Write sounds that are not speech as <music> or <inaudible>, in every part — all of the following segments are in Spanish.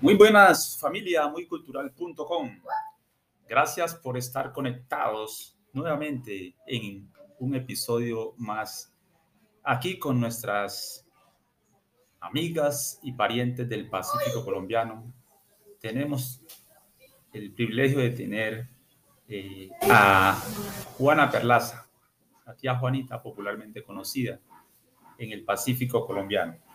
Muy buenas familia, muycultural.com. Gracias por estar conectados nuevamente en un episodio más aquí con nuestras amigas y parientes del Pacífico colombiano. Tenemos el privilegio de tener eh, a Juana Perlaza, a tía Juanita, popularmente conocida en el Pacífico colombiano.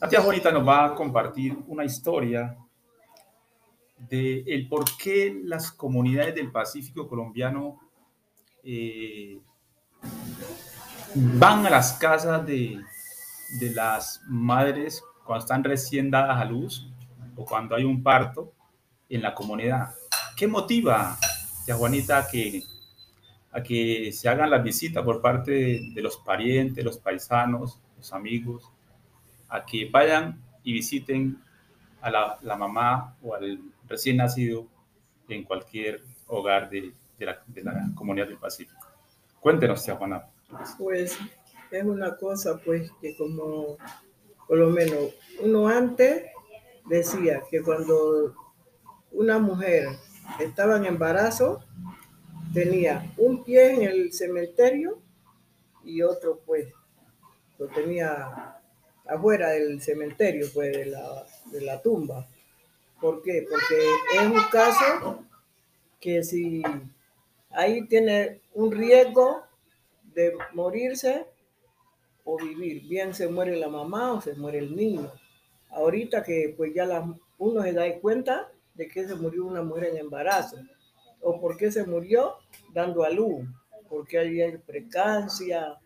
La tía Juanita nos va a compartir una historia de el por qué las comunidades del Pacífico colombiano eh, van a las casas de, de las madres cuando están recién dadas a luz o cuando hay un parto en la comunidad. ¿Qué motiva, tía Juanita, a que, a que se hagan las visitas por parte de, de los parientes, los paisanos, los amigos, a que vayan y visiten a la, la mamá o al recién nacido en cualquier hogar de, de, la, comunidad del Pacífico. Cuéntenos, tía Juana. Pues es una cosa pues que como por lo menos uno antes decía que cuando una mujer estaba en embarazo tenía un pie en el cementerio y otro pues lo tenía afuera del cementerio, pues de la, de la tumba. ¿Por qué? Porque es un caso que si ahí tiene un riesgo de morirse o vivir, bien se muere la mamá o se muere el niño. Ahorita que pues ya la, uno se da cuenta de que se murió una mujer en embarazo o por qué se murió dando a luz, porque hay precancia,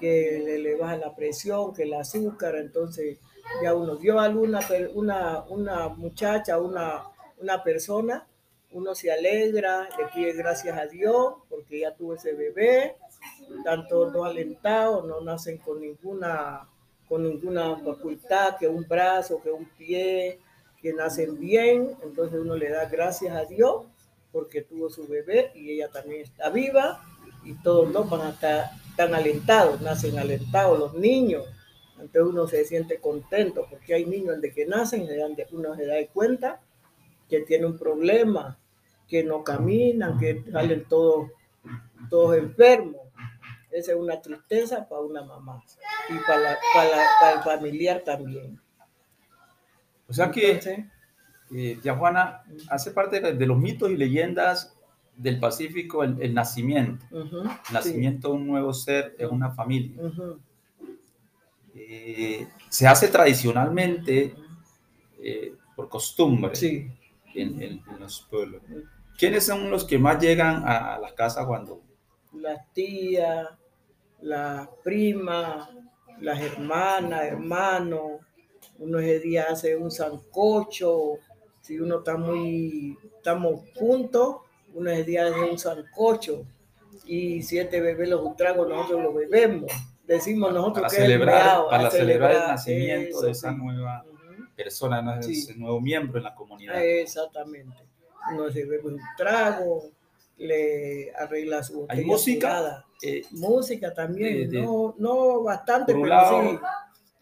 que le, le, baja la presión, que el azúcar, entonces ya uno dio a una, una, una muchacha, una, una persona, uno se alegra, le pide gracias a Dios porque ya tuvo ese bebé, están todos alentados, no nacen con ninguna, con ninguna facultad, que un brazo, que un pie, que nacen bien, entonces uno le da gracias a Dios porque tuvo su bebé y ella también está viva y todos no van a estar tan alentados, nacen alentados los niños. Entonces uno se siente contento porque hay niños de que nacen, uno se da cuenta que tiene un problema, que no caminan, que salen todos, todos enfermos. Esa es una tristeza para una mamá y para, la, para, la, para el familiar también. O sea que, eh, tía Juana, hace parte de los mitos y leyendas del Pacífico el, el nacimiento, uh -huh, el nacimiento sí. de un nuevo ser en una familia. Uh -huh. eh, se hace tradicionalmente eh, por costumbre sí. en, en, en, los pueblos. ¿Quiénes son los que más llegan a, a la casa cuando? Las tías, las primas, las hermanas, hermanos. Uno ese día hace un sancocho. Si uno está muy, estamos juntos, uno es día de un sancocho y siete bebés los tragos nosotros los bebemos. Decimos nosotros para que celebrar, es para celebrar, celebrar, el nacimiento eso, de esa sí. nueva uh -huh. persona, sí. ese nuevo miembro en la comunidad. Exactamente. Uno se bebe un trago, le arregla su ¿Hay música? Eh, música también, de, no, no bastante, pero sí,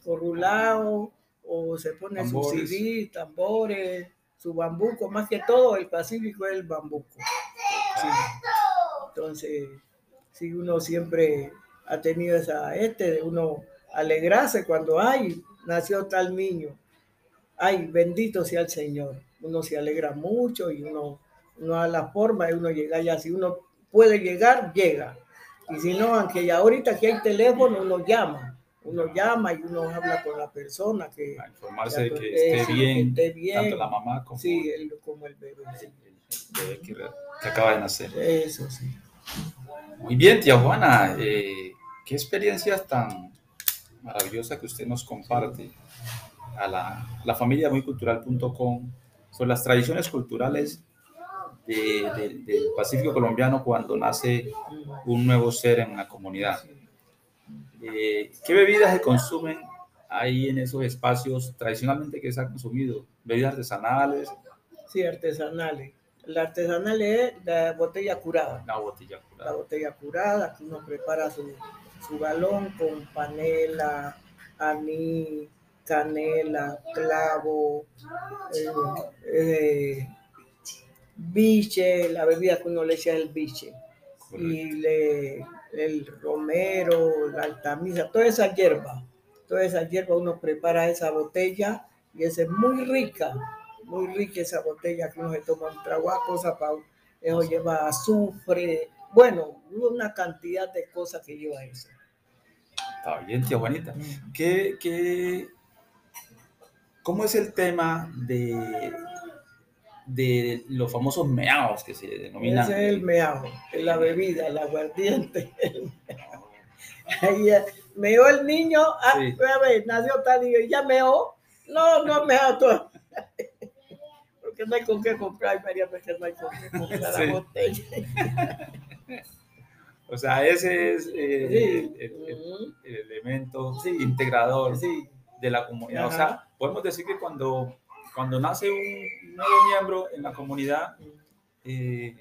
corrulado, o se pone tambores. su CD, tambores, su bambuco, más que todo el Pacífico es el bambuco. Entonces, si uno siempre ha tenido esa este uno alegrarse cuando ay, nació tal niño. Ay, bendito sea el Señor. Uno se alegra mucho y uno, uno a la forma de uno llegar ya. Si uno puede llegar, llega. Y si no, aunque ya ahorita que hay teléfono, uno llama. Uno llama y uno habla con la persona que... A informarse de que esté, bien, que esté bien, tanto la mamá como, sí, el, como el bebé. Sí. El bebé que, que, acaba de nacer. Eso sí. Muy bien, tía Juana. Eh, qué experiencias tan maravillosas que usted nos comparte a la, la familia muycultural.com sobre las tradiciones culturales de, de, del Pacífico colombiano cuando nace un nuevo ser en la comunidad. Eh, ¿Qué bebidas se consumen ahí en esos espacios tradicionalmente que se ha consumido? ¿Bebidas artesanales? Sí, artesanales. La artesanal es la botella curada. La botella curada. La botella curada, que uno prepara su, su galón con panela, anís, canela, clavo, eh, eh, biche, la bebida que uno le echa es el biche, y le, el romero, la altamisa, toda esa hierba, toda esa hierba uno prepara esa botella y esa es muy rica, muy rica esa botella que uno se toma un trago, cosa para eso lleva azufre, bueno, una cantidad de cosas que lleva eso. Está bien, tía Juanita. Mm. ¿Qué, qué, cómo es el tema de, de los famosos meados que se denominan? Ese es el meao, la bebida, el aguardiente. <laughs> Ahí meó el niño, ah, a ver, nació tal y ya meó. No, no meó todo. <laughs> Porque no hay con qué comprar, María, porque no hay con qué comprar la botella. <laughs> O sea, ese es eh, el, elemento integrador de la comunidad. O sea, podemos decir que cuando, cuando nace un nuevo miembro en la comunidad, eh,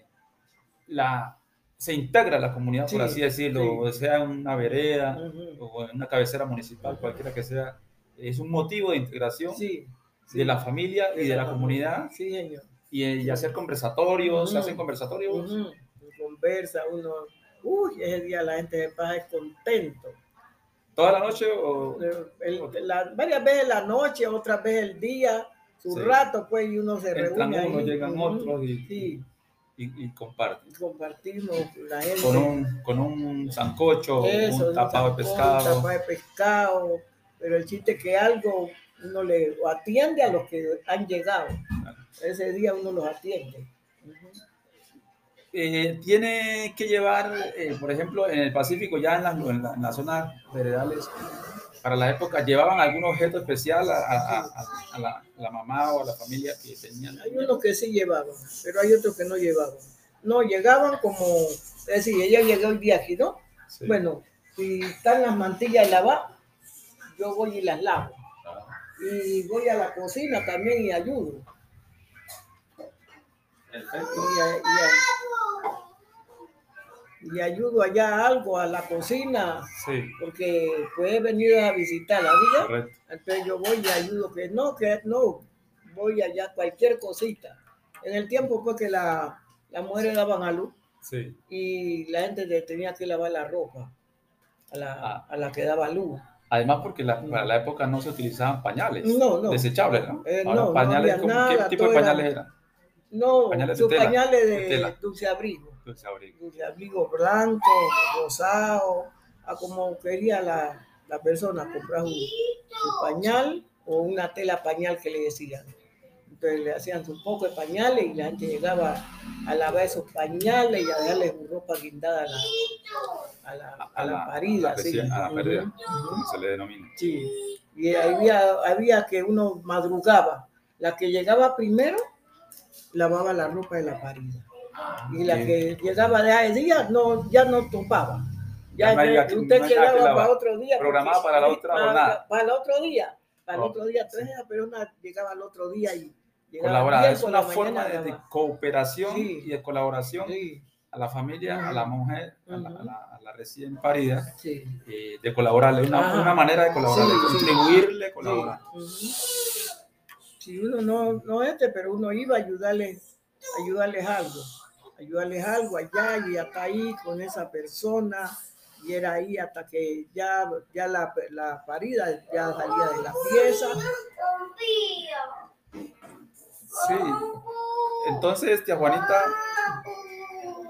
la, se integra la comunidad, por así decirlo, sea una vereda o en una cabecera municipal, cualquiera que sea, es un motivo de integración de la familia y de la comunidad. Y, y hacer conversatorios, se hacen conversatorios. Conversa, uno. Uy, ese día la gente se pasa contento. ¿Toda la noche o...? varias veces la noche, otras veces el día, su rato, pues, y uno se Entran reúne uno, llegan otros y, y, comparten. Compartimos la gente. Con un, con un sancocho, un tapado de pescado. Un tapado de pescado, pero el chiste es que algo uno le atiende a los que han llegado. Ese día uno los atiende. Eh, tiene que llevar, eh, por ejemplo, en el Pacífico, ya en, en, las zonas veredales, para la época, ¿llevaban algún objeto especial a, a, la, mamá o a la familia que tenían? Hay unos que sí llevaban, pero hay otros que no llevaban. No, llegaban como, es decir, ella llegó el aquí, ¿no? Bueno, si están las mantillas lavadas, yo voy y las lavo. Y voy a la cocina también y ayudo. Perfecto y ayudo allá algo a la cocina, porque puede venir a visitar la vida. Entonces yo voy y ayudo, que no, que no, voy allá cualquier cosita. En el tiempo pues que la, las mujeres daban a luz y la gente tenía que lavar la ropa a la, ah. a la que daba luz. Además, porque la, para la época no se utilizaban pañales no, no. desechables, ¿no? Eh, no pañales, ¿Qué tipo de pañales eran? No, pañales pañales de dulce abrigo dulce abrigo. Dulce abrigo blanco, rosado, a como quería la, la persona comprar un, su pañal o una tela pañal que le decían. Entonces le hacían un poco de pañales y la gente llegaba a lavar esos pañales y a darle ropa guindada a la, a la, a la, parida. A la parida, se le denomina. Sí, y había, había que uno madrugaba. La que llegaba primero lavaba la ropa de la parida y la que llegaba de ese día no, ya no topaba. Ya, usted quedaba para otro día. Programada para la otra jornada. Para, el otro día. Para el otro día. Entonces esa persona llegaba al otro día y colaborar. Es una forma de, cooperación y de colaboración a la familia, a la mujer, a, la, recién parida, eh, de colaborarle. Una, una manera de colaborar, de contribuirle, colaborar. Si uno no, no este, pero uno iba a ayudarle, ayudarles algo ayudarles algo allá y hasta ahí con esa persona y era ahí hasta que ya, ya la, la parida ya salía de la pieza. Sí, entonces, tía Juanita,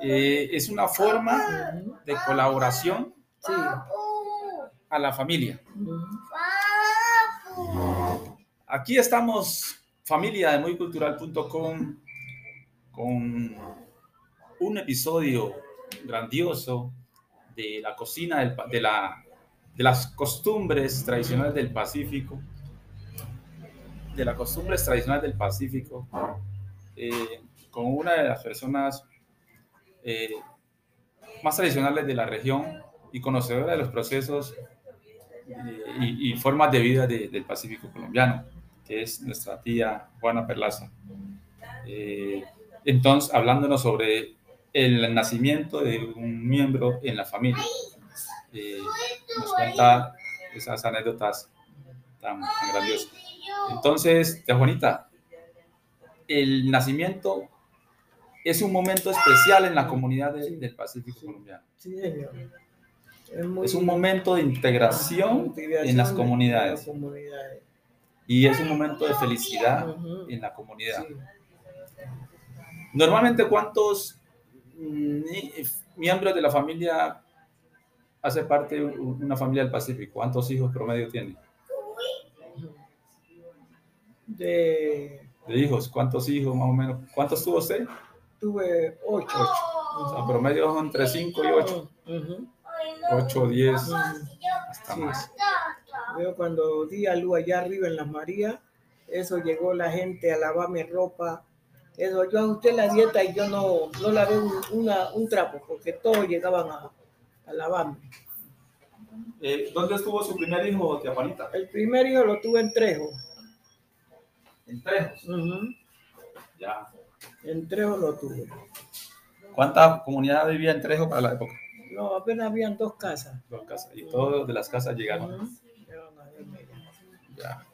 eh, es una forma de colaboración a la familia. Aquí estamos, familia de muycultural.com, con un episodio grandioso de la cocina de, la, de las costumbres tradicionales del Pacífico, de las costumbres tradicionales del Pacífico, eh, con una de las personas eh, más tradicionales de la región y conocedora de los procesos eh, y, formas de vida del Pacífico colombiano, que es nuestra tía Juana Perlaza. entonces, hablándonos sobre el nacimiento de un miembro en la familia. Eh, nos cuenta esas anécdotas tan, grandioso. Entonces, tía Juanita, el nacimiento es un momento especial en la comunidad del Pacífico colombiano. Sí, señor. Es, un momento de integración, en las comunidades. Y es un momento de felicidad en la comunidad. Normalmente, ¿cuántos miembros de la familia hace parte de una familia del Pacífico? ¿Cuántos hijos promedio tiene? De... de hijos, ¿cuántos hijos más o menos? ¿Cuántos tuvo usted? Tuve ocho. ocho. O sea, promedio son entre cinco y ocho. 8 o 10, hasta más. Veo cuando di a luz allá arriba en las Marías, eso llegó la gente a lavarme ropa. Eso, yo ajusté la dieta y yo no, no lavé un, una, un trapo, porque todos llegaban a, a lavarme. Eh, ¿Dónde estuvo su primer hijo, tía Juanita? El primer hijo lo tuve en Trejo. ¿En Trejo? Ya. En Trejo lo tuve. ¿Cuánta comunidad vivía en Trejo para la época? No, apenas habían dos casas. Dos casas. Y todos de las casas llegaron. Ya.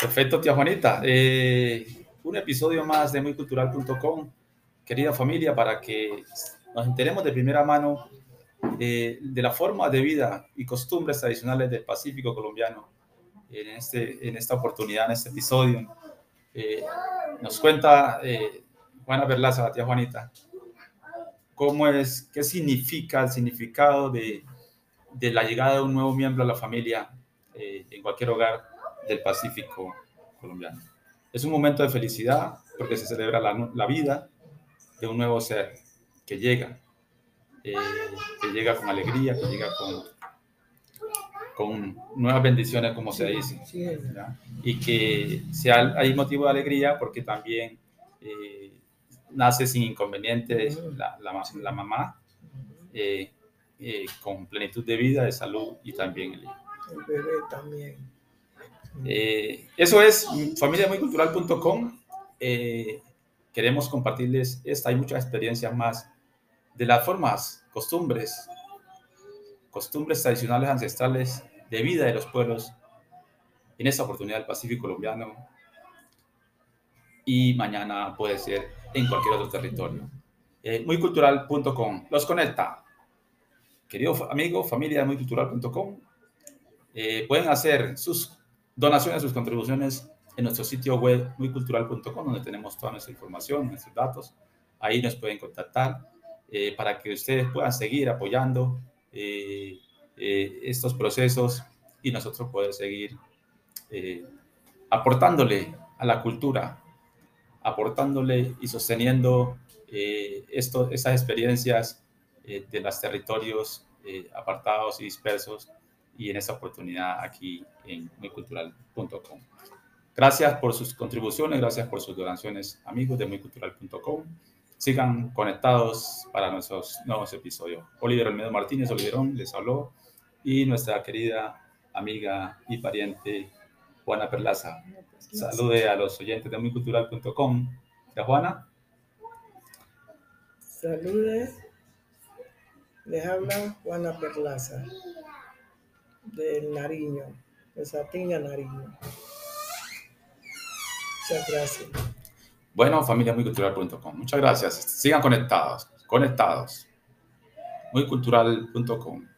Perfecto, tía Juanita. Eh, un episodio más de muycultural.com, querida familia, para que nos enteremos de primera mano eh, de la forma de vida y costumbres tradicionales del Pacífico colombiano. En, este, en esta oportunidad, en este episodio, eh, nos cuenta Juana Berlaza, tía Juanita, cómo es, qué significa el significado de, de la llegada de un nuevo miembro a la familia eh, en cualquier hogar del Pacífico colombiano. Es un momento de felicidad porque se celebra la, la vida de un nuevo ser que llega, eh, que llega con alegría, que llega con, con nuevas bendiciones, como se dice, y que sea, hay motivo de alegría porque también eh, nace sin inconvenientes la, la, mamá, eh, eh, con plenitud de vida, de salud y también el hijo. El bebé también. Eh, eso es familiamuycultural.com. queremos compartirles esta y muchas experiencias más de las formas, costumbres, costumbres tradicionales ancestrales de vida de los pueblos en esta oportunidad del Pacífico colombiano y mañana puede ser en cualquier otro territorio. Eh, muycultural.com los conecta. Querido amigo, familia de muycultural.com, eh, pueden hacer sus donaciones, sus contribuciones en nuestro sitio web muycultural.com, donde tenemos toda nuestra información, nuestros datos. Ahí nos pueden contactar eh, para que ustedes puedan seguir apoyando estos procesos y nosotros poder seguir aportándole a la cultura aportándole y sosteniendo eh, esto, esas experiencias eh, de los territorios eh, apartados y dispersos y en esta oportunidad aquí en muycultural.com. Gracias por sus contribuciones, gracias por sus donaciones, amigos de muycultural.com. Sigan conectados para nuestros nuevos episodios. Oliver Almedo Martínez, Oliverón, les habló y nuestra querida amiga y pariente Juana Perlaza. Salude a los oyentes de muycultural.com. ¿Ya Juana? Salude. Les habla Juana Perlaza, del Nariño, de Satiña Nariño. Muchas gracias. Bueno, familia muycultural.com. Muchas gracias. Sigan conectados, conectados. Muycultural.com.